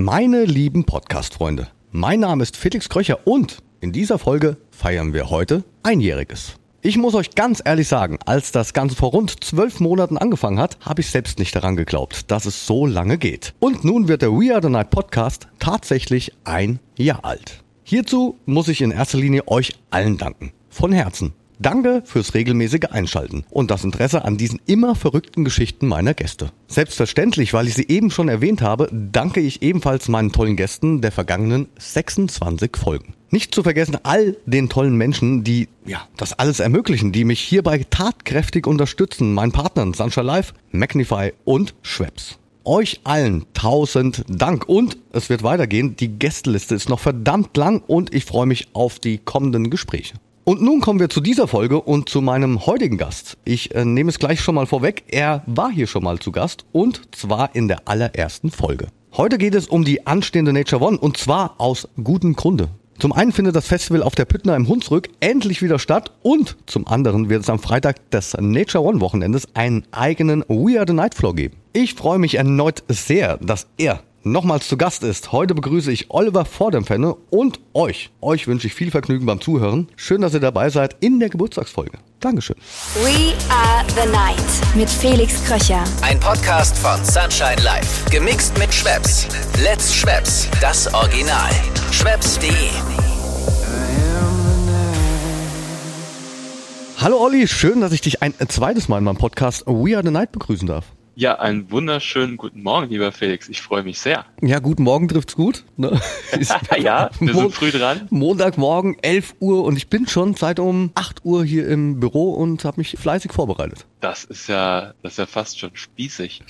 Meine lieben Podcast-Freunde, mein Name ist Felix Kröcher und in dieser Folge feiern wir heute Einjähriges. Ich muss euch ganz ehrlich sagen, als das Ganze vor rund zwölf Monaten angefangen hat, habe ich selbst nicht daran geglaubt, dass es so lange geht. Und nun wird der We Are the Night Podcast tatsächlich ein Jahr alt. Hierzu muss ich in erster Linie euch allen danken. Von Herzen. Danke fürs regelmäßige Einschalten und das Interesse an diesen immer verrückten Geschichten meiner Gäste. Selbstverständlich, weil ich sie eben schon erwähnt habe, danke ich ebenfalls meinen tollen Gästen der vergangenen 26 Folgen. Nicht zu vergessen all den tollen Menschen, die ja das alles ermöglichen, die mich hierbei tatkräftig unterstützen, meinen Partnern Sunshine Life, Magnify und Schweppes. Euch allen tausend Dank und es wird weitergehen. Die Gästeliste ist noch verdammt lang und ich freue mich auf die kommenden Gespräche. Und nun kommen wir zu dieser Folge und zu meinem heutigen Gast. Ich äh, nehme es gleich schon mal vorweg. Er war hier schon mal zu Gast und zwar in der allerersten Folge. Heute geht es um die anstehende Nature One und zwar aus gutem Grunde. Zum einen findet das Festival auf der Püttner im Hunsrück endlich wieder statt und zum anderen wird es am Freitag des Nature One Wochenendes einen eigenen We Are the Night Floor geben. Ich freue mich erneut sehr, dass er nochmals zu Gast ist. Heute begrüße ich Oliver Vordempfenne und euch. Euch wünsche ich viel Vergnügen beim Zuhören. Schön, dass ihr dabei seid in der Geburtstagsfolge. Dankeschön. We are the night mit Felix Kröcher. Ein Podcast von Sunshine Life. Gemixt mit Schwepps. Let's Schwepps. Das Original. Schwepps.de. Hallo Olli, schön, dass ich dich ein zweites Mal in meinem Podcast We Are the Night begrüßen darf. Ja, einen wunderschönen guten Morgen, lieber Felix. Ich freue mich sehr. Ja, guten Morgen trifft's gut. Ne? ja, wir sind früh dran. Montagmorgen, 11 Uhr und ich bin schon seit um 8 Uhr hier im Büro und habe mich fleißig vorbereitet. Das ist ja, das ist ja fast schon spießig.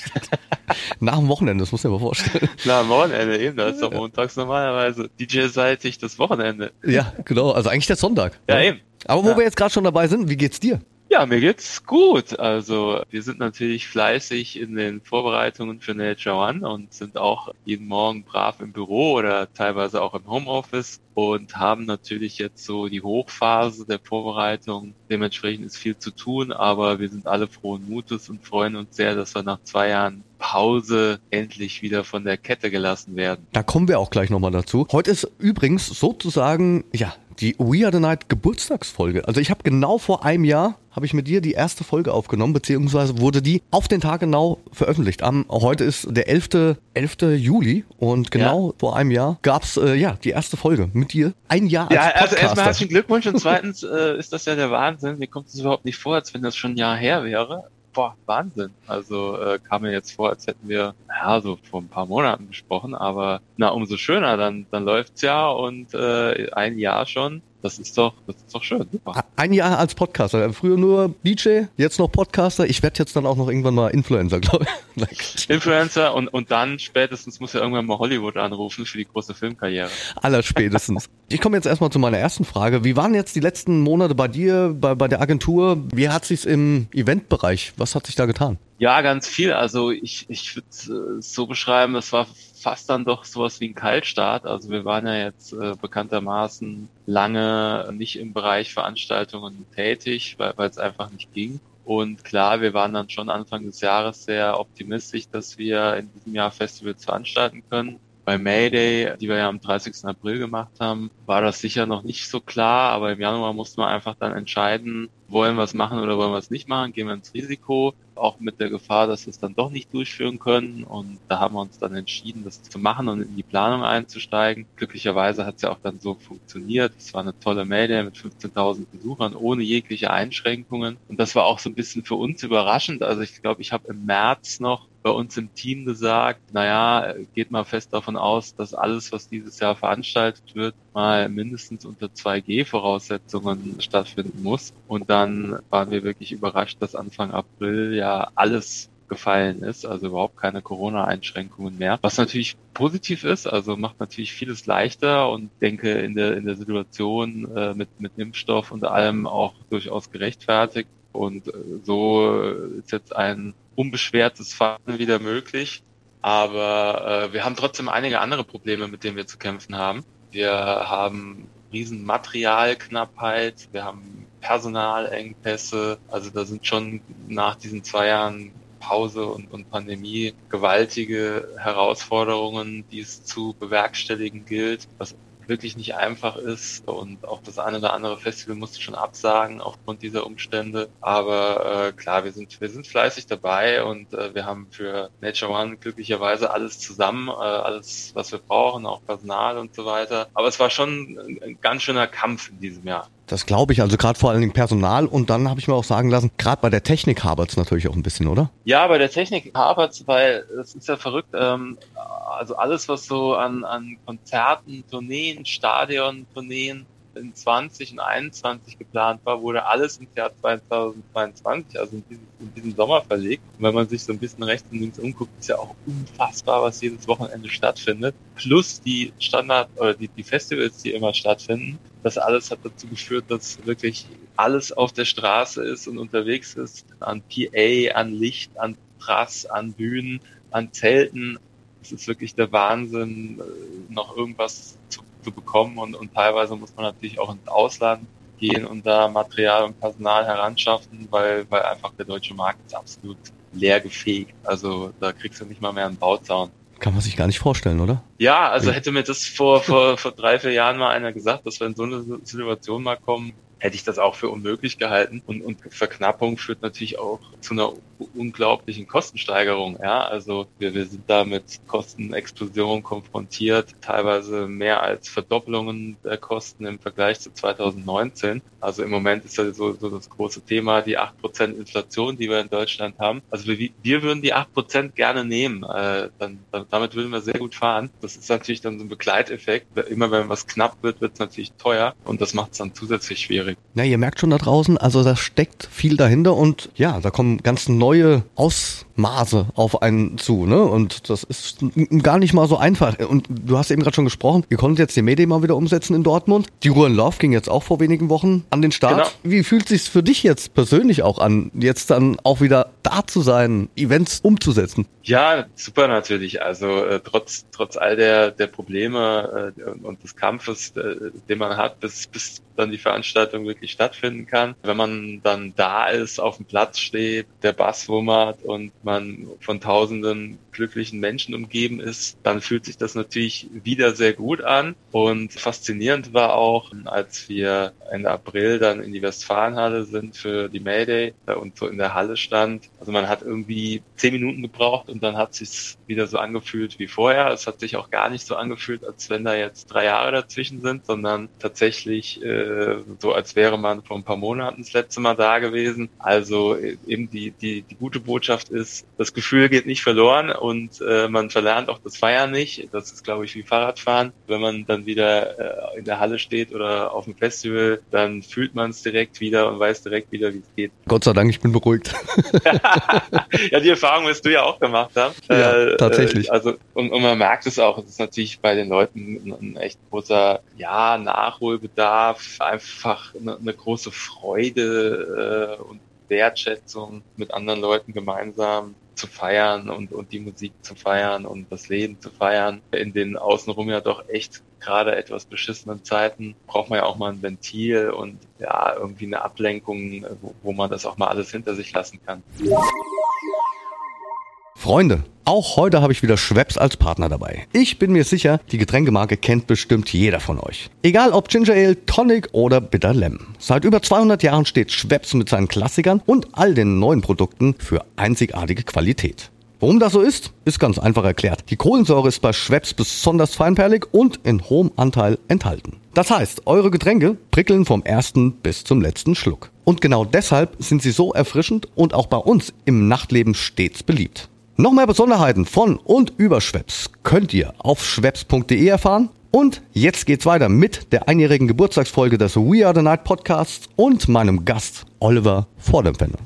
Nach dem Wochenende, das muss ich mir vorstellen. Nach dem Wochenende eben, da ist doch montags normalerweise DJ-seitig das Wochenende. Ja, genau, also eigentlich der Sonntag. Ja, eben. Aber wo Ja. wir jetzt gerade schon dabei sind, wie geht's dir? Ja, mir geht's gut. Also wir sind natürlich fleißig in den Vorbereitungen für Nature One und sind auch jeden Morgen brav im Büro oder teilweise auch im Homeoffice und haben natürlich jetzt so die Hochphase der Vorbereitung. Dementsprechend ist viel zu tun, aber wir sind alle frohen Mutes und freuen uns sehr, dass wir nach zwei Jahren Pause endlich wieder von der Kette gelassen werden. Da kommen wir auch gleich nochmal dazu. Heute ist übrigens sozusagen, ja, die We Are the Night Geburtstagsfolge. Also ich habe genau vor einem Jahr, habe ich mit dir die erste Folge aufgenommen, beziehungsweise wurde die auf den Tag genau veröffentlicht. Am, heute ist der 11. 11. Juli und genau vor einem Jahr gab's äh, ja die erste Folge mit dir. Ein Jahr als Ja, also erstmal Podcaster. herzlichen Glückwunsch und zweitens äh, ist das ja der Wahnsinn. Mir kommt es überhaupt nicht vor, als wenn das schon ein Jahr her wäre. Boah, Wahnsinn. Also äh, kam mir jetzt vor, als hätten wir, ja, so vor ein paar Monaten gesprochen, aber na, umso schöner, dann, dann läuft's ja und äh, ein Jahr schon. Das ist doch, das ist doch schön, super. Ein Jahr als Podcaster. Früher nur DJ, jetzt noch Podcaster. Ich werde jetzt dann auch noch irgendwann mal Influencer, glaube ich. Influencer und, und dann spätestens muss ja irgendwann mal Hollywood anrufen für die große Filmkarriere. Allerspätestens. Ich komme jetzt erstmal zu meiner ersten Frage. Wie waren jetzt die letzten Monate bei dir, bei, bei der Agentur? Wie hat sich's im Eventbereich? Was hat sich da getan? Ja, ganz viel. Also ich, ich würde es so beschreiben, es war fast dann doch sowas wie ein Kaltstart. Also wir waren ja jetzt äh, bekanntermaßen lange nicht im Bereich Veranstaltungen tätig, weil weil es einfach nicht ging. Und klar, wir waren dann schon Anfang des Jahres sehr optimistisch, dass wir in diesem Jahr Festivals veranstalten können. Bei Mayday, die wir ja am 30. April gemacht haben, war das sicher noch nicht so klar, aber im Januar mussten wir einfach dann entscheiden, wollen wir es machen oder wollen wir es nicht machen, gehen wir ins Risiko, auch mit der Gefahr, dass wir es dann doch nicht durchführen können. Und da haben wir uns dann entschieden, das zu machen und in die Planung einzusteigen. Glücklicherweise hat es ja auch dann so funktioniert. Es war eine tolle Mayday mit 15.000 Besuchern ohne jegliche Einschränkungen. Und das war auch so ein bisschen für uns überraschend. Also ich glaube, ich habe im März noch bei uns im Team gesagt, naja, geht mal fest davon aus, dass alles, was dieses Jahr veranstaltet wird, mal mindestens unter 2G-Voraussetzungen stattfinden muss. Und dann waren wir wirklich überrascht, dass Anfang April ja alles gefallen ist, also überhaupt keine Corona-Einschränkungen mehr. Was natürlich positiv ist, also macht natürlich vieles leichter und denke in der in der Situation äh, mit mit Impfstoff und allem auch durchaus gerechtfertigt. Und äh, so ist jetzt ein unbeschwertes Fahren wieder möglich. Aber äh, wir haben trotzdem einige andere Probleme, mit denen wir zu kämpfen haben. Wir haben riesen Materialknappheit, wir haben Personalengpässe. Also da sind schon nach diesen zwei Jahren Pause und, und Pandemie gewaltige Herausforderungen, die es zu bewerkstelligen gilt, was wirklich nicht einfach ist und auch das eine oder andere Festival musste schon absagen aufgrund dieser Umstände. Aber äh, klar, wir sind wir sind fleißig dabei und äh, wir haben für Nature One glücklicherweise alles zusammen, äh, alles was wir brauchen, auch Personal und so weiter. Aber es war schon ein, ein ganz schöner Kampf in diesem Jahr. Das glaube ich, also gerade vor allen Dingen Personal und dann habe ich mir auch sagen lassen, gerade bei der Technik hapert es natürlich auch ein bisschen, oder? Ja, bei der Technik hapert es, weil es ist ja verrückt, ähm, also alles, was so an, an Konzerten, Tourneen, Stadion, Tourneen in 20 und 21 geplant war, wurde alles ins Jahr 2022, also in diesen, in diesen Sommer verlegt. Und wenn man sich so ein bisschen rechts und links umguckt, ist ja auch unfassbar, was jedes Wochenende stattfindet. Plus die Standard- oder die, die Festivals, die immer stattfinden. Das alles hat dazu geführt, dass wirklich alles auf der Straße ist und unterwegs ist. An PA, an Licht, an Prass, an Bühnen, an Zelten. Es ist wirklich der Wahnsinn, äh, noch irgendwas zu zu bekommen und, und teilweise muss man natürlich auch ins Ausland gehen und da Material und Personal heranschaffen, weil, weil einfach der deutsche Markt ist absolut leer gefegt. Also da kriegst du nicht mal mehr einen Bauzaun. Kann man sich gar nicht vorstellen, oder? Ja, also hätte mir das vor, vor, vor drei, vier Jahren mal einer gesagt, dass wir in so eine Situation mal kommen, hätte ich das auch für unmöglich gehalten. Und, und Verknappung führt natürlich auch zu einer unglaublichen Kostensteigerung. Ja, also wir, wir sind da mit Kostenexplosion konfrontiert, teilweise mehr als Verdoppelungen der Kosten im Vergleich zu 2019. Also im Moment ist ja so, so das große Thema die 8% Inflation, die wir in Deutschland haben. Also wir, wir würden die 8% gerne nehmen. Äh, dann, damit würden wir sehr gut fahren. Das ist natürlich dann so ein Begleiteffekt. Immer wenn was knapp wird, wird es natürlich teuer und das macht es dann zusätzlich schwierig. Na, ihr merkt schon da draußen, also da steckt viel dahinter und ja, da kommen ganz neue neue Aus Ausmaße auf einen zu, ne? Und das ist gar nicht mal so einfach. Und du hast eben gerade schon gesprochen, ihr konntet jetzt die Medien mal wieder umsetzen in Dortmund. Die Ruhe in Love ging jetzt auch vor wenigen Wochen an den Start. Genau. Wie fühlt sich's für dich jetzt persönlich auch an, jetzt dann auch wieder da zu sein, Events umzusetzen? Ja, super natürlich. Also äh, trotz trotz all der der Probleme äh, und, und des Kampfes, äh, den man hat, bis bis dann die Veranstaltung wirklich stattfinden kann. Wenn man dann da ist, auf dem Platz steht, der Bass wummert und man von Tausenden glücklichen Menschen umgeben ist, dann fühlt sich das natürlich wieder sehr gut an. Und faszinierend war auch, als wir Ende April dann in die Westfalenhalle sind für die Mayday und so in der Halle stand. Also man hat irgendwie zehn Minuten gebraucht und dann hat sich wieder so angefühlt wie vorher. Es hat sich auch gar nicht so angefühlt, als wenn da jetzt drei Jahre dazwischen sind, sondern tatsächlich äh, so, als wäre man vor ein paar Monaten das letzte Mal da gewesen. Also äh, eben die, die, die gute Botschaft ist, das Gefühl geht nicht verloren und äh, man verlernt auch das Feiern nicht. Das ist, glaube ich, wie Fahrradfahren. Wenn man dann wieder äh, in der Halle steht oder auf dem Festival, dann fühlt man es direkt wieder und weiß direkt wieder, wie es geht. Gott sei Dank, ich bin beruhigt. ja, die Erfahrung wirst du ja auch gemacht haben. Ja, äh, tatsächlich. Also und, und man merkt es auch, es ist natürlich bei den Leuten ein, ein echt großer ja, Nachholbedarf, einfach eine, eine große Freude äh, und Wertschätzung mit anderen Leuten gemeinsam zu feiern und, und die Musik zu feiern und das Leben zu feiern. In den außenrum ja doch echt gerade etwas beschissenen Zeiten braucht man ja auch mal ein Ventil und ja, irgendwie eine Ablenkung, wo, wo man das auch mal alles hinter sich lassen kann. Freunde, auch heute habe ich wieder Schweppes als Partner dabei. Ich bin mir sicher, die Getränkemarke kennt bestimmt jeder von euch. Egal ob Ginger Ale, Tonic oder Bitter Lemon. Seit über 200 Jahren steht Schweppes mit seinen Klassikern und all den neuen Produkten für einzigartige Qualität. Warum das so ist, ist ganz einfach erklärt. Die Kohlensäure ist bei Schweppes besonders feinperlig und in hohem Anteil enthalten. Das heißt, eure Getränke prickeln vom ersten bis zum letzten Schluck. Und genau deshalb sind sie so erfrischend und auch bei uns im Nachtleben stets beliebt. Noch mehr Besonderheiten von und über Schweppes könnt ihr auf schweppes.de erfahren. Und jetzt geht's weiter mit der einjährigen Geburtstagsfolge des We Are the Night Podcasts und meinem Gast Oliver Vordempfänger.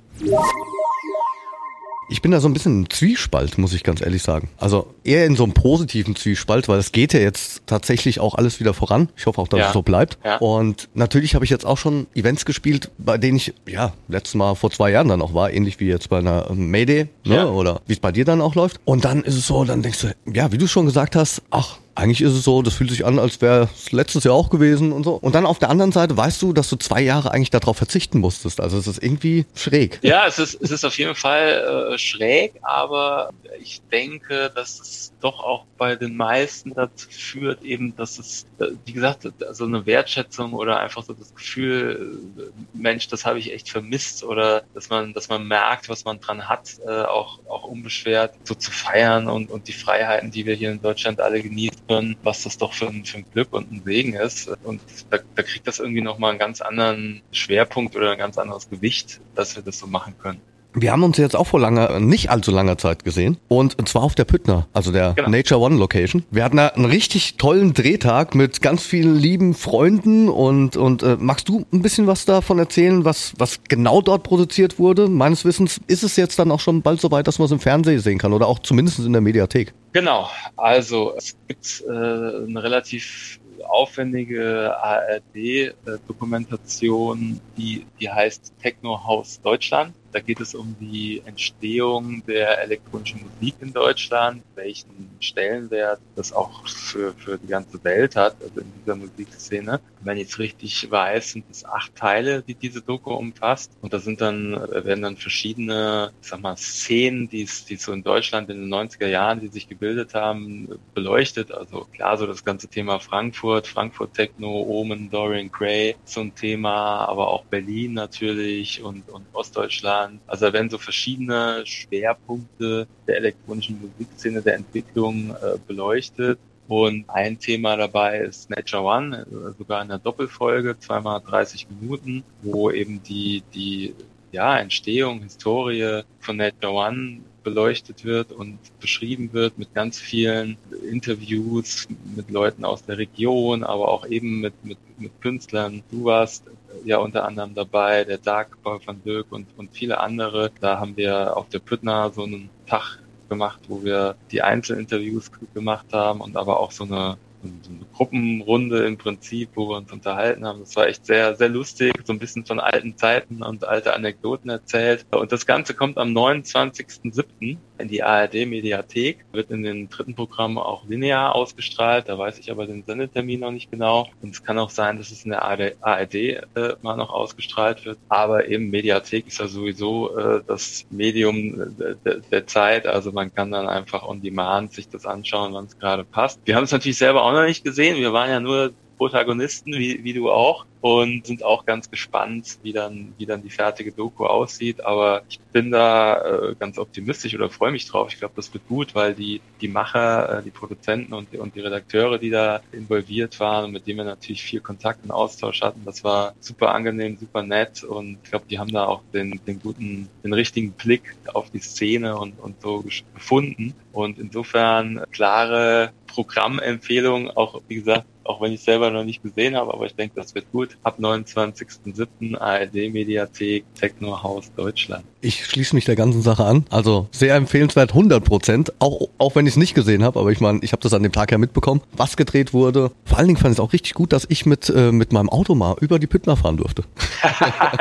Ich bin da so ein bisschen im Zwiespalt, muss ich ganz ehrlich sagen. Also eher in so einem positiven Zwiespalt, weil es geht ja jetzt tatsächlich auch alles wieder voran. Ich hoffe auch, dass ja. es so bleibt. Ja. Und natürlich habe ich jetzt auch schon Events gespielt, bei denen ich, ja, letztes Mal vor zwei Jahren dann auch war, ähnlich wie jetzt bei einer Mayday, ne? Ja. oder wie es bei dir dann auch läuft. Und dann ist es so, dann denkst du, ja, wie du schon gesagt hast, ach, eigentlich ist es so, das fühlt sich an, als wäre es letztes Jahr auch gewesen und so. Und dann auf der anderen Seite weißt du, dass du zwei Jahre eigentlich darauf verzichten musstest. Also es ist irgendwie schräg. Ja, es ist, es ist auf jeden Fall äh, schräg, aber ich denke, dass es doch auch bei den meisten dazu führt, eben, dass es, äh, wie gesagt, so eine Wertschätzung oder einfach so das Gefühl, äh, Mensch, das habe ich echt vermisst oder dass man, dass man merkt, was man dran hat, äh, auch, auch unbeschwert so zu feiern und, und die Freiheiten, die wir hier in Deutschland alle genießen können, was das doch für ein, für ein Glück und ein Segen ist. Und da, da kriegt das irgendwie nochmal einen ganz anderen Schwerpunkt oder ein ganz anderes Gewicht, dass wir das so machen können. Wir haben uns jetzt auch vor langer, nicht allzu langer Zeit gesehen. Und zwar auf der Püttner, also der Genau. Nature One Location. Wir hatten da einen richtig tollen Drehtag mit ganz vielen lieben Freunden und, und äh, magst du ein bisschen was davon erzählen, was, was genau dort produziert wurde? Meines Wissens ist es jetzt dann auch schon bald soweit, dass man es im Fernsehen sehen kann oder auch zumindest in der Mediathek. Genau, also es gibt äh, eine relativ aufwendige ARD-Dokumentation, die, die heißt Techno House Deutschland. Da geht es um die Entstehung der elektronischen Musik in Deutschland, welchen Stellenwert das auch für, für die ganze Welt hat, also in dieser Musikszene. Wenn ich es richtig weiß, sind es acht Teile, die diese Doku umfasst. Und da sind dann, werden dann verschiedene, ich sag mal, Szenen, die es, die so in Deutschland in den 90er Jahren, die sich gebildet haben, beleuchtet. Also klar, so das ganze Thema Frankfurt, Frankfurt Techno, Omen, Dorian Gray, so ein Thema, aber auch Berlin natürlich und, und Ostdeutschland. Also da werden so verschiedene Schwerpunkte der elektronischen Musikszene, der Entwicklung äh, beleuchtet. Und ein Thema dabei ist Nature One, äh, sogar in der Doppelfolge, zweimal 30 Minuten, wo eben die, die ja, Entstehung, Historie von Nature One beleuchtet wird und beschrieben wird mit ganz vielen Interviews mit Leuten aus der Region, aber auch eben mit, mit, mit Künstlern. Du warst ja unter anderem dabei, der Dark Paul van Dyk und, und viele andere. Da haben wir auf der Püttner so einen Tag gemacht, wo wir die Einzelinterviews gemacht haben und aber auch so eine eine Gruppenrunde im Prinzip, wo wir uns unterhalten haben. Das war echt sehr, sehr lustig, so ein bisschen von alten Zeiten und alte Anekdoten erzählt. Und das Ganze kommt am 29.07. in die ARD-Mediathek, wird in den dritten Programmen auch linear ausgestrahlt. Da weiß ich aber den Sendetermin noch nicht genau. Und es kann auch sein, dass es in der ARD, äh, mal noch ausgestrahlt wird. Aber eben Mediathek ist ja sowieso äh, das Medium äh, der, der Zeit. Also man kann dann einfach on demand sich das anschauen, wann es gerade passt. Wir haben es natürlich selber auch noch nicht gesehen. Wir waren ja nur Protagonisten, wie, wie du auch, und sind auch ganz gespannt, wie dann, wie dann die fertige Doku aussieht. Aber ich bin da äh, ganz optimistisch oder freue mich drauf. Ich glaube, das wird gut, weil die, die Macher, äh, die Produzenten und die, und die Redakteure, die da involviert waren und mit denen wir natürlich viel Kontakt und Austausch hatten, das war super angenehm, super nett und ich glaube, die haben da auch den, den guten, den richtigen Blick auf die Szene und, und so gefunden. Und insofern klare Programmempfehlung, auch wie gesagt, auch wenn ich selber noch nicht gesehen habe, aber ich denke, das wird gut. Ab 29.07. ARD-Mediathek Techno Haus Deutschland. Ich schließe mich der ganzen Sache an. Also sehr empfehlenswert, 100 Prozent. Auch, auch wenn ich es nicht gesehen habe, aber ich meine, ich habe das an dem Tag ja mitbekommen, was gedreht wurde. Vor allen Dingen fand ich es auch richtig gut, dass ich mit, äh, mit meinem Auto mal über die Püttner fahren durfte.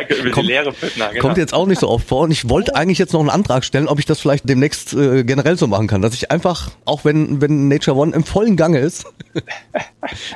Über die Kommt- leere Püttner, genau. Kommt jetzt auch nicht so oft vor. Und ich wollte eigentlich jetzt noch einen Antrag stellen, ob ich das vielleicht demnächst äh, generell so machen kann. Dass ich einfach, auch wenn, wenn Nature One im vollen Gange ist,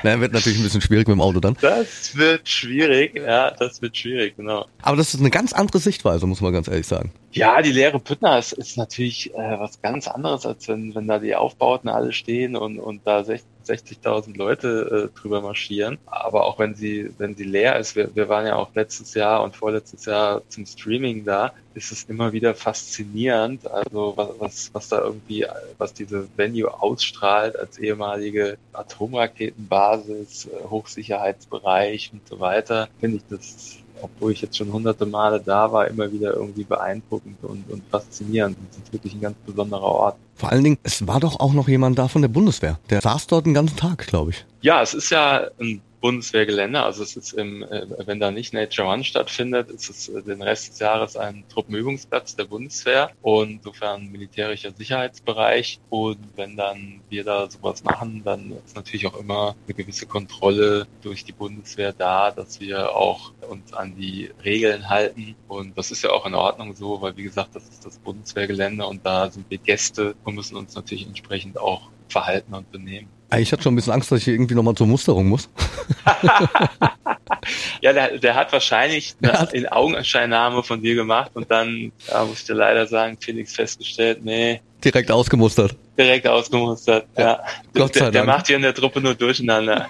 na, wird natürlich ein bisschen schwierig mit dem Auto dann. Das wird schwierig, ja, das wird schwierig, genau. Aber das ist eine ganz andere Sichtweise, muss man ganz ehrlich sagen. Ja, die leere Püttner ist, ist natürlich äh, was ganz anderes, als wenn, wenn da die Aufbauten alle stehen und, und da 60 60.000 Leute äh, drüber marschieren. Aber auch wenn sie, wenn sie leer ist, wir, wir waren ja auch letztes Jahr und vorletztes Jahr zum Streaming da, ist es immer wieder faszinierend, also was, was, was da irgendwie, was diese Venue ausstrahlt als ehemalige Atomraketenbasis, äh, Hochsicherheitsbereich und so weiter, finde ich das obwohl ich jetzt schon hunderte Male da war, immer wieder irgendwie beeindruckend und, und faszinierend. Das ist wirklich ein ganz besonderer Ort. Vor allen Dingen, es war doch auch noch jemand da von der Bundeswehr. Der saß dort den ganzen Tag, glaube ich. Ja, es ist ja ein Bundeswehrgelände, also es ist im, äh, wenn da nicht Nature One stattfindet, ist es äh, den Rest des Jahres ein Truppenübungsplatz der Bundeswehr und insofern militärischer Sicherheitsbereich. Und wenn dann wir da sowas machen, dann ist natürlich auch immer eine gewisse Kontrolle durch die Bundeswehr da, dass wir auch uns an die Regeln halten. Und das ist ja auch in Ordnung so, weil wie gesagt, das ist das Bundeswehrgelände und da sind wir Gäste und müssen uns natürlich entsprechend auch verhalten und benehmen. Ich hatte schon ein bisschen Angst, dass ich irgendwie nochmal zur Musterung muss. ja, der, der hat wahrscheinlich eine hat in Augenscheinnahme von dir gemacht und dann, ja, muss ich dir leider sagen, Felix festgestellt, nee. Direkt ausgemustert. Direkt ausgemustert, ja. ja. Gott sei der, der macht hier in der Truppe nur durcheinander.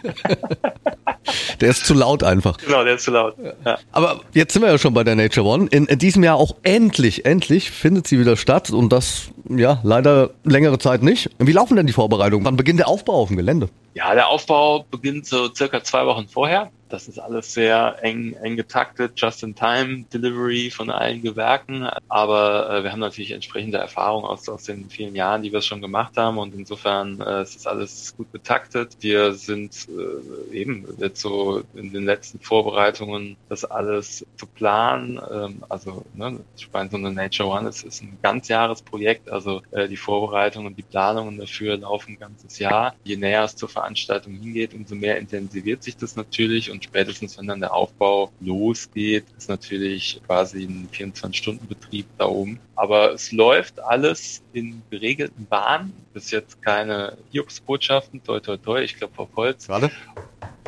der ist zu laut einfach. Genau, der ist zu laut. Ja. Aber jetzt sind wir ja schon bei der Nature One. In, in diesem Jahr auch endlich, endlich findet sie wieder statt und das, ja, leider längere Zeit nicht. Wie laufen denn die Vorbereitungen? Wann beginnt der Aufbau auf dem Gelände? Ja, der Aufbau beginnt so circa zwei Wochen vorher. Das ist alles sehr eng, eng getaktet, Just-in-Time-Delivery von allen Gewerken. Aber äh, wir haben natürlich entsprechende Erfahrung aus, aus den vielen Jahren, die wir schon gemacht haben. Und insofern äh, es ist alles gut getaktet. Wir sind äh, eben jetzt so in den letzten Vorbereitungen, das alles zu planen. Ähm, also ne, ich meine, so eine Nature One ist, ist ein Ganzjahresprojekt. Also äh, die Vorbereitung und die Planungen dafür laufen ein ganzes Jahr. Je näher es zur Veranstaltung hingeht, umso mehr intensiviert sich das natürlich und spätestens, wenn dann der Aufbau losgeht, ist natürlich quasi ein 24-Stunden-Betrieb da oben. Aber es läuft alles in geregelten Bahnen. Bis jetzt keine Hiobsbotschaften, toi toi toi, ich glaube auf Holz. Gerade?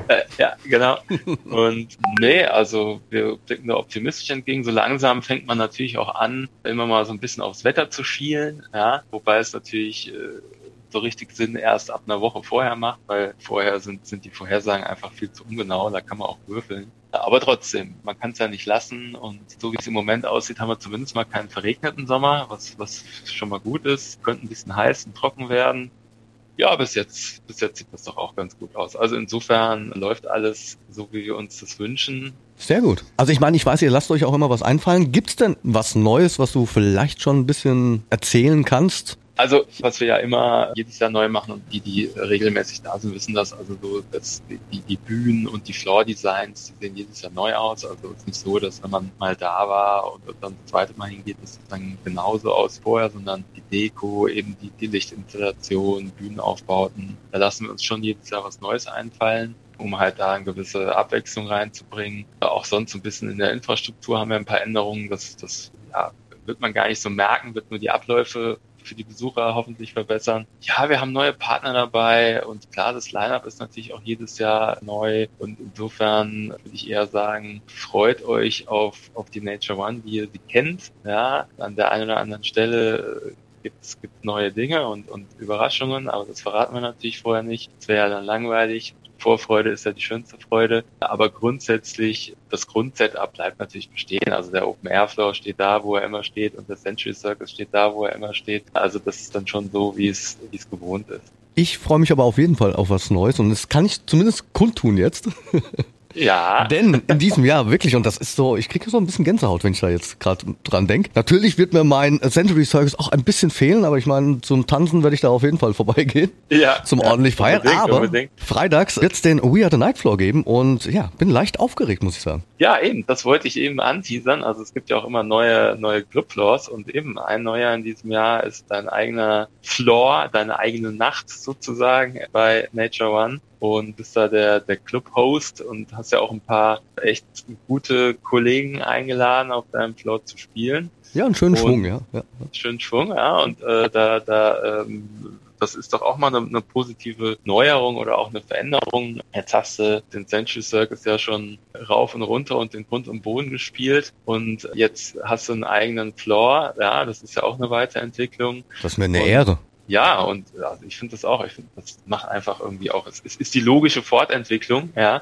Äh, ja, genau. Und nee, also wir blicken da optimistisch entgegen. So langsam fängt man natürlich auch an, immer mal so ein bisschen aufs Wetter zu schielen, ja, wobei es natürlich äh, richtig Sinn erst ab einer Woche vorher macht, weil vorher sind, sind die Vorhersagen einfach viel zu ungenau, da kann man auch würfeln. Aber trotzdem, man kann es ja nicht lassen und so wie es im Moment aussieht, haben wir zumindest mal keinen verregneten Sommer, was, was schon mal gut ist. Könnte ein bisschen heiß und trocken werden. Ja, bis jetzt, bis jetzt sieht das doch auch ganz gut aus. Also insofern läuft alles so, wie wir uns das wünschen. Sehr gut. Also ich meine, ich weiß, ihr lasst euch auch immer was einfallen. Gibt's denn was Neues, was du vielleicht schon ein bisschen erzählen kannst? Also, was wir ja immer jedes Jahr neu machen und die, die regelmäßig da sind, wissen das. Also so, dass die, die Bühnen und die Floor-Designs, die sehen jedes Jahr neu aus. Also es ist nicht so, dass wenn man mal da war und dann das zweite Mal hingeht, dass es dann genauso aus vorher, sondern die Deko, eben die, die Lichtinstallation, Bühnenaufbauten, da lassen wir uns schon jedes Jahr was Neues einfallen um halt da eine gewisse Abwechslung reinzubringen. Auch sonst ein bisschen in der Infrastruktur haben wir ein paar Änderungen. Das, das ja, wird man gar nicht so merken, wird nur die Abläufe für die Besucher hoffentlich verbessern. Ja, wir haben neue Partner dabei und klar, das Lineup ist natürlich auch jedes Jahr neu und insofern würde ich eher sagen, freut euch auf, auf die Nature One, wie ihr sie kennt. Ja, an der einen oder anderen Stelle gibt es neue Dinge und, und Überraschungen, aber das verraten wir natürlich vorher nicht. Das wäre ja dann langweilig. Vorfreude ist ja die schönste Freude. Aber grundsätzlich, das Grundsetup bleibt natürlich bestehen. Also der Open Air Floor steht da, wo er immer steht und der Century Circus steht da, wo er immer steht. Also das ist dann schon so, wie es, wie es gewohnt ist. Ich freue mich aber auf jeden Fall auf was Neues und das kann ich zumindest kundtun jetzt. Ja. Denn in diesem Jahr wirklich, und das ist so, ich kriege so ein bisschen Gänsehaut, wenn ich da jetzt gerade dran denke. Natürlich wird mir mein Century Circus auch ein bisschen fehlen, aber ich meine, zum Tanzen werde ich da auf jeden Fall vorbeigehen. Ja. Zum ja, ordentlich feiern. Aber unbedingt. freitags wird es den We Are the Night Floor geben und ja, bin leicht aufgeregt, muss ich sagen. Ja, eben, das wollte ich eben anteasern. Also es gibt ja auch immer neue, neue Clubfloors und eben ein neuer in diesem Jahr ist dein eigener Floor, deine eigene Nacht sozusagen bei Nature One und bist da der, der Club-Host und hast ja auch ein paar echt gute Kollegen eingeladen, auf deinem Floor zu spielen. Ja, einen schönen und Schwung, ja. ja. Schönen Schwung, ja. Und äh, da, da ähm, das ist doch auch mal eine, eine, positive Neuerung oder auch eine Veränderung. Jetzt hast du den Century Circus ja schon rauf und runter und den Grund und Boden gespielt und jetzt hast du einen eigenen Floor. Ja, das ist ja auch eine Weiterentwicklung. Das ist mir eine und, Ehre. Ja, und also ich finde das auch, ich finde, das macht einfach irgendwie auch, es, es ist die logische Fortentwicklung, ja.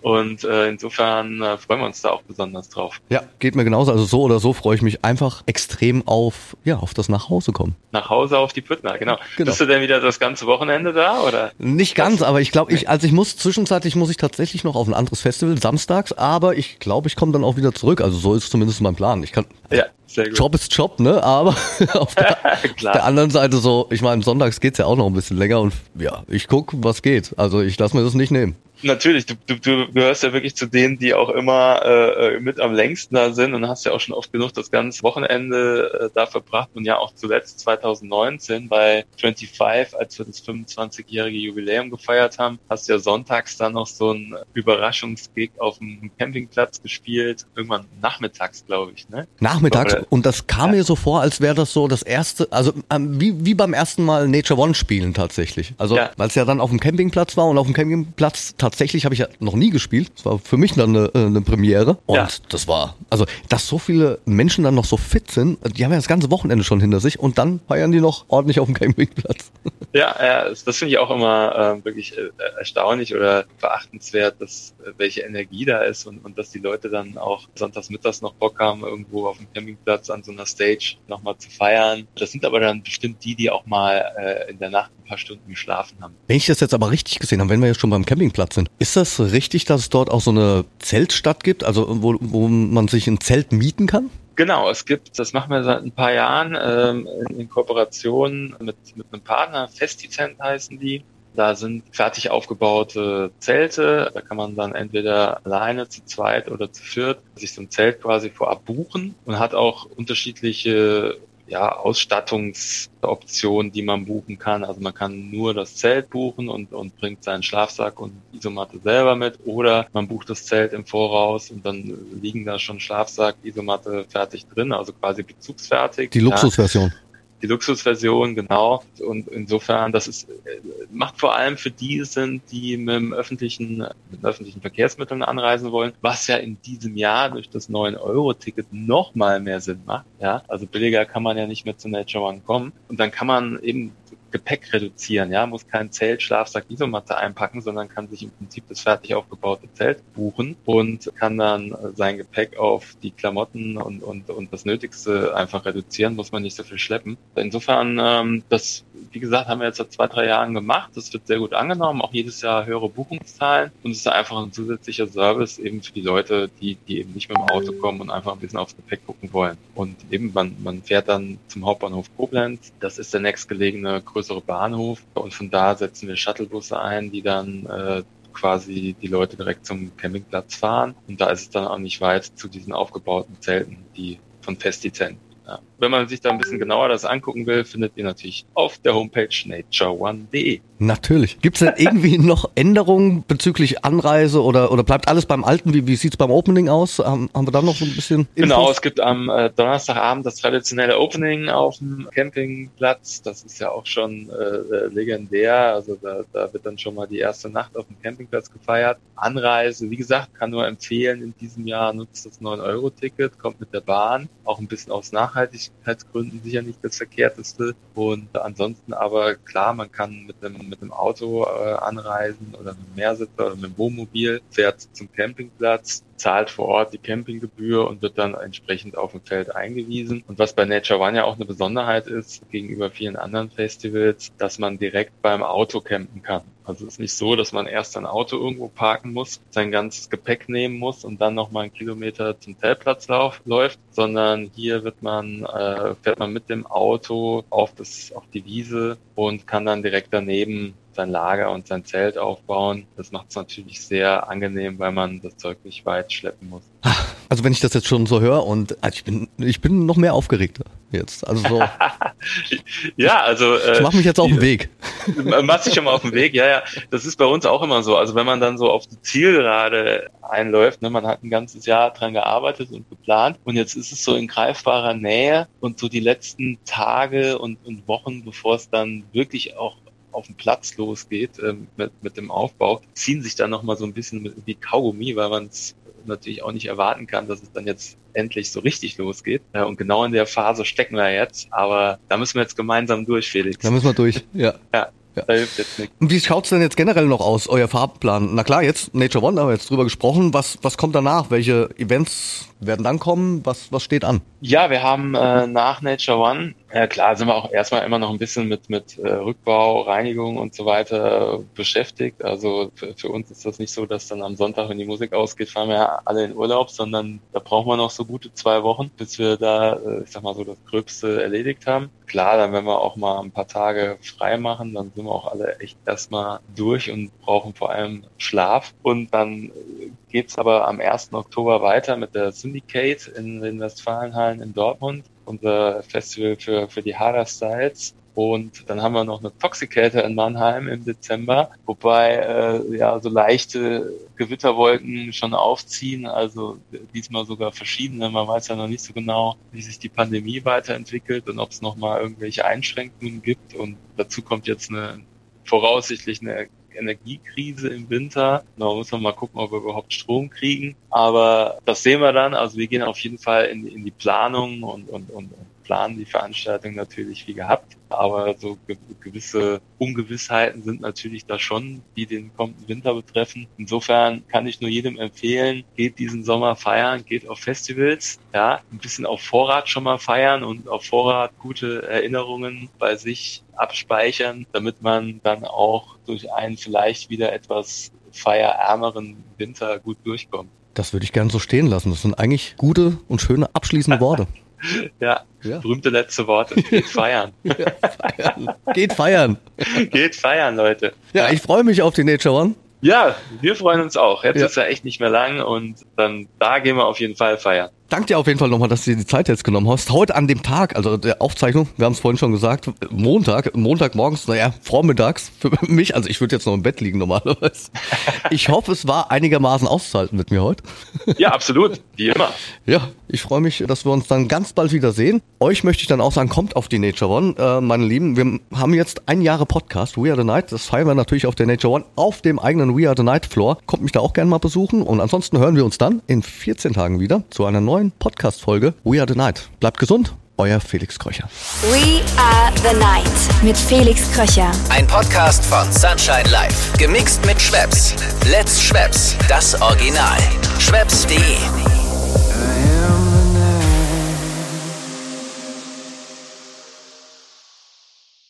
Und äh, insofern äh, freuen wir uns da auch besonders drauf. Ja, geht mir genauso. Also so oder so freue ich mich einfach extrem auf, ja, auf das Nachhause kommen. Nach Hause auf die Püttner, genau. genau. Bist du denn wieder das ganze Wochenende da oder? Nicht ganz, aber ich glaube, ich, also ich muss zwischenzeitlich muss ich tatsächlich noch auf ein anderes Festival samstags, aber ich glaube, ich komme dann auch wieder zurück. Also so ist zumindest mein Plan. Ich kann. Ja. Sehr gut. Job ist Job, ne? Aber auf der, der anderen Seite so, ich meine, sonntags geht's ja auch noch ein bisschen länger und ja, ich guck, was geht. Also ich lasse mir das nicht nehmen. Natürlich, du, du, du gehörst ja wirklich zu denen, die auch immer äh, mit am längsten da sind und hast ja auch schon oft genug das ganze Wochenende äh, da verbracht und ja auch zuletzt 2019 bei 25, als wir das 25-jährige Jubiläum gefeiert haben, hast ja sonntags dann noch so ein Überraschungsgig auf dem Campingplatz gespielt, irgendwann nachmittags, glaube ich, ne? Nachmittags und das kam ja. mir so vor, als wäre das so das erste, also ähm, wie, wie beim ersten Mal Nature One spielen tatsächlich. Also ja. weil es ja dann auf dem Campingplatz war und auf dem Campingplatz tatsächlich habe ich ja noch nie gespielt. Das war für mich dann eine, äh, eine Premiere. Und ja. das war, also, dass so viele Menschen dann noch so fit sind, die haben ja das ganze Wochenende schon hinter sich und dann feiern die noch ordentlich auf dem Campingplatz. Ja, ja das finde ich auch immer äh, wirklich äh, erstaunlich oder verachtenswert, dass äh, welche Energie da ist und, und dass die Leute dann auch sonntags mittags noch Bock haben, irgendwo auf dem Campingplatz an so einer Stage nochmal zu feiern. Das sind aber dann bestimmt die, die auch mal äh, in der Nacht ein paar Stunden geschlafen haben. Wenn ich das jetzt aber richtig gesehen habe, wenn wir jetzt schon beim Campingplatz sind, ist das richtig, dass es dort auch so eine Zeltstadt gibt, also wo, wo man sich ein Zelt mieten kann? Genau, es gibt, das machen wir seit ein paar Jahren ähm, in, Kooperation mit, mit einem Partner, Festicent heißen die. Da sind fertig aufgebaute Zelte. Da kann man dann entweder alleine, zu zweit oder zu viert sich so ein Zelt quasi vorab buchen und hat auch unterschiedliche ja, Ausstattungsoptionen, die man buchen kann. Also man kann nur das Zelt buchen und, und bringt seinen Schlafsack und Isomatte selber mit oder man bucht das Zelt im Voraus und dann liegen da schon Schlafsack, Isomatte fertig drin, also quasi bezugsfertig. Die Luxusversion. Ja die Luxusversion, genau. Und insofern, das ist, macht vor allem für die sind, die mit dem öffentlichen, mit öffentlichen Verkehrsmitteln anreisen wollen, was ja in diesem Jahr durch das 9-Euro-Ticket noch mal mehr Sinn macht. Ja, also billiger kann man ja nicht mehr zu Nature One kommen. Und dann kann man eben Gepäck reduzieren, ja, muss kein Zelt, Schlafsack, Isomatte einpacken, sondern kann sich im Prinzip das fertig aufgebaute Zelt buchen und kann dann sein Gepäck auf die Klamotten und, und, und das Nötigste einfach reduzieren, muss man nicht so viel schleppen. Insofern, ähm, das, wie gesagt, haben wir jetzt seit zwei, drei Jahren gemacht. Das wird sehr gut angenommen, auch jedes Jahr höhere Buchungszahlen und es ist einfach ein zusätzlicher Service eben für die Leute, die, die eben nicht mit dem Auto kommen und einfach ein bisschen aufs Gepäck gucken wollen. Und eben, man, man fährt dann zum Hauptbahnhof Koblenz. Das ist der nächstgelegene größere Bahnhof und von da setzen wir Shuttlebusse ein, die dann äh, quasi die Leute direkt zum Campingplatz fahren und da ist es dann auch nicht weit zu diesen aufgebauten Zelten, die von Festizent ja. Wenn man sich da ein bisschen genauer das angucken will, findet ihr natürlich auf der Homepage natureone.de. Natürlich. Gibt es denn irgendwie noch Änderungen bezüglich Anreise oder, oder bleibt alles beim Alten? Wie, wie sieht es beim Opening aus? Haben, haben wir da noch so ein bisschen Infos? Genau, es gibt am äh, Donnerstagabend das traditionelle Opening auf dem Campingplatz. Das ist ja auch schon äh, legendär. Also da, da wird dann schon mal die erste Nacht auf dem Campingplatz gefeiert. Anreise, wie gesagt, kann nur empfehlen, in diesem Jahr nutzt das 9-Euro-Ticket, kommt mit der Bahn, auch ein bisschen aus Nachhaltigkeit Nachhaltigkeitsgründen sicher nicht das Verkehrteste. Und ansonsten aber klar, man kann mit einem, mit einem Auto äh, anreisen oder mit einem Mehrsitzer oder mit einem Wohnmobil, fährt zum Campingplatz, zahlt vor Ort die Campinggebühr und wird dann entsprechend auf dem Feld eingewiesen. Und was bei Nature One ja auch eine Besonderheit ist gegenüber vielen anderen Festivals, dass man direkt beim Auto campen kann. Also es ist nicht so, dass man erst ein Auto irgendwo parken muss, sein ganzes Gepäck nehmen muss und dann nochmal einen Kilometer zum Zeltplatz lauf, läuft, sondern hier wird man, äh, fährt man mit dem Auto auf das, auf die Wiese und kann dann direkt daneben sein Lager und sein Zelt aufbauen. Das macht es natürlich sehr angenehm, weil man das Zeug nicht weit schleppen muss. Also wenn ich das jetzt schon so höre und also ich bin ich bin noch mehr aufgeregter jetzt. Also so. ja, also äh, ich mache mich jetzt auf den Weg. Machst dich schon mal auf den Weg, ja, ja. Das ist bei uns auch immer so. Also wenn man dann so auf die Zielgerade einläuft, ne, man hat ein ganzes Jahr dran gearbeitet und geplant und jetzt ist es so in greifbarer Nähe und so die letzten Tage und, und Wochen, bevor es dann wirklich auch auf dem Platz losgeht ähm, mit, mit dem Aufbau, ziehen sich dann nochmal so ein bisschen wie Kaugummi, weil man es natürlich auch nicht erwarten kann, dass es dann jetzt endlich so richtig losgeht. Ja, und genau in der Phase stecken wir jetzt, aber da müssen wir jetzt gemeinsam durch, Felix. Da müssen wir durch, ja. ja. Ja. Da hilft jetzt nichts. Und wie schaut's denn jetzt generell noch aus, euer Fahrplan? Na klar, jetzt Nature One, haben wir jetzt drüber gesprochen. Was, was kommt danach? Welche Events werden dann kommen? Was, was steht an? Ja, wir haben äh, nach Nature One, ja klar, sind wir auch erstmal immer noch ein bisschen mit, mit äh, Rückbau, Reinigung und so weiter beschäftigt. Also für, uns ist das nicht so, dass dann am Sonntag, wenn die Musik ausgeht, fahren wir alle in Urlaub, sondern da brauchen wir noch so gute zwei Wochen, bis wir da, äh, ich sag mal so, das Gröbste erledigt haben. Klar, dann werden wir auch mal ein paar Tage frei machen, dann sind wir auch alle echt erstmal durch und brauchen vor allem Schlaf. Und dann geht's aber am 1. Oktober weiter mit der Syndicate in den Westfalenhallen in Dortmund, unser Festival für, für die Harder Styles. Und dann haben wir noch eine Toxicator in Mannheim im Dezember, wobei äh, ja so leichte Gewitterwolken schon aufziehen, also diesmal sogar verschiedene. Man weiß ja noch nicht so genau, wie sich die Pandemie weiterentwickelt und ob es nochmal irgendwelche Einschränkungen gibt. Und dazu kommt jetzt eine voraussichtlich eine Energiekrise im Winter. Da muss man mal gucken, ob wir überhaupt Strom kriegen. Aber das sehen wir dann. Also wir gehen auf jeden Fall in, in die Planung und, und, und planen die Veranstaltung natürlich wie gehabt. Aber so gewisse Ungewissheiten sind natürlich da schon, die den kommenden Winter betreffen. Insofern kann ich nur jedem empfehlen, geht diesen Sommer feiern, geht auf Festivals, ja, ein bisschen auf Vorrat schon mal feiern und auf Vorrat gute Erinnerungen bei sich abspeichern, damit man dann auch durch einen vielleicht wieder etwas feierärmeren Winter gut durchkommt. Das würde ich gerne so stehen lassen. Das sind eigentlich gute und schöne abschließende Worte. Ja, ja, berühmte letzte Worte. Geht feiern. ja, feiern. Geht feiern. Geht feiern, Leute. Ja, ich freue mich auf die Nature One. Ja, wir freuen uns auch. Jetzt ja. ist ja echt nicht mehr lang und dann da gehen wir auf jeden Fall feiern. Danke dir auf jeden Fall nochmal, dass du dir die Zeit jetzt genommen hast. Heute an dem Tag, also der Aufzeichnung, wir haben es vorhin schon gesagt, Montag, Montagmorgens, naja, vormittags für mich, also ich würde jetzt noch im Bett liegen normalerweise. Ich hoffe, es war einigermaßen auszuhalten mit mir heute. Ja, absolut, wie immer. Ja, ich freue mich, dass wir uns dann ganz bald wieder sehen. Euch möchte ich dann auch sagen, kommt auf die Nature One, äh, meine Lieben. Wir haben jetzt ein Jahre Podcast, We Are the Night. Das feiern wir natürlich auf der Nature One, auf dem eigenen We Are the Night Floor. Kommt mich da auch gerne mal besuchen. Und ansonsten hören wir uns dann in 14 Tagen wieder zu einer neuen neuen Podcast-Folge We Are the Night. Bleibt gesund, euer Felix Kröcher. We Are the Night mit Felix Kröcher. Ein Podcast von Sunshine Life. Gemixt mit Schwepps. Let's Schwepps, das Original. Schwepps.de